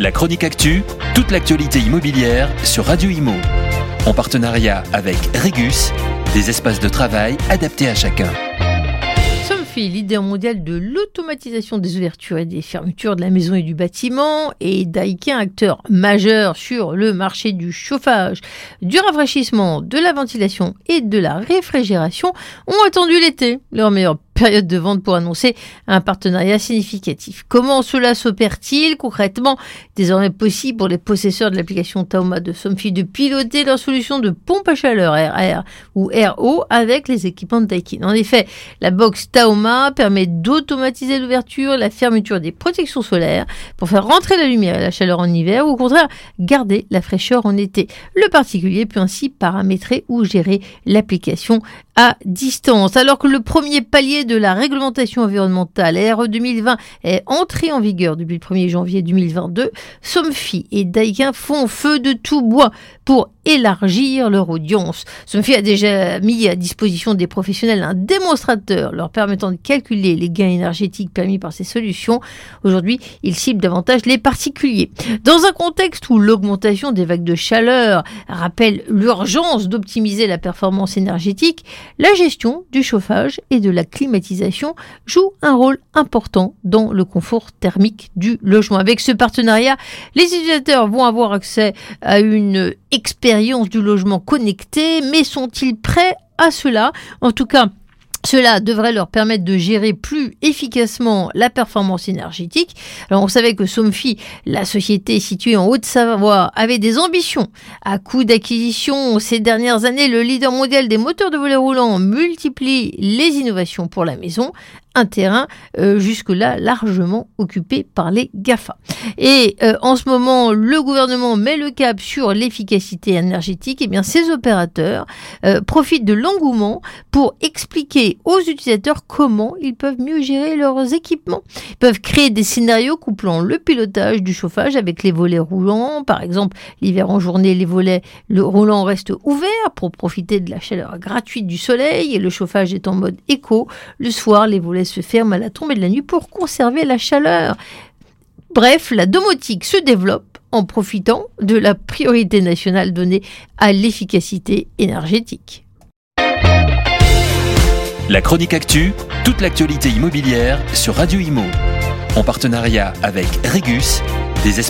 La chronique actu, toute l'actualité immobilière sur Radio Imo. En partenariat avec Regus, des espaces de travail adaptés à chacun. Leader mondial de l'automatisation des ouvertures et des fermetures de la maison et du bâtiment, et Daikin, acteur majeur sur le marché du chauffage, du rafraîchissement, de la ventilation et de la réfrigération, ont attendu l'été, leur meilleure période de vente pour annoncer un partenariat significatif. Comment cela s'opère-t-il concrètement? Désormais possible pour les possesseurs de l'application Taoma de Somfy de piloter leur solution de pompe à chaleur RR ou RO avec les équipements de Daikin. En effet, la box Taoma permet d'automatiser l'ouverture, la fermeture des protections solaires pour faire rentrer la lumière et la chaleur en hiver ou au contraire garder la fraîcheur en été. Le particulier peut ainsi paramétrer ou gérer l'application à distance. Alors que le premier palier de la réglementation environnementale RE 2020 est entré en vigueur depuis le 1er janvier 2022, Somfy et Daikin font feu de tout bois pour élargir leur audience. Somfy a déjà mis à disposition des professionnels un démonstrateur leur permettant de calculer les gains énergétiques permis par ces solutions. Aujourd'hui, il cible davantage les particuliers. Dans un contexte où l'augmentation des vagues de chaleur rappelle l'urgence d'optimiser la performance énergétique, la gestion du chauffage et de la climatisation joue un rôle important dans le confort thermique du logement. Avec ce partenariat, les utilisateurs vont avoir accès à une expérience du logement connecté, mais sont-ils prêts à cela? En tout cas, cela devrait leur permettre de gérer plus efficacement la performance énergétique. Alors on savait que Somfy, la société située en Haute-Savoie, avait des ambitions. À coût d'acquisition, ces dernières années, le leader mondial des moteurs de volet roulant multiplie les innovations pour la maison un terrain euh, jusque-là largement occupé par les GAFA. Et euh, en ce moment, le gouvernement met le cap sur l'efficacité énergétique. Et eh bien, ces opérateurs euh, profitent de l'engouement pour expliquer aux utilisateurs comment ils peuvent mieux gérer leurs équipements. Ils peuvent créer des scénarios couplant le pilotage du chauffage avec les volets roulants. Par exemple, l'hiver en journée, les volets le roulant restent ouverts pour profiter de la chaleur gratuite du soleil et le chauffage est en mode éco. Le soir, les volets se ferment à la tombée de la nuit pour conserver la chaleur. Bref, la domotique se développe en profitant de la priorité nationale donnée à l'efficacité énergétique. La chronique actu, toute l'actualité immobilière sur Radio Imo. En partenariat avec Regus, des espaces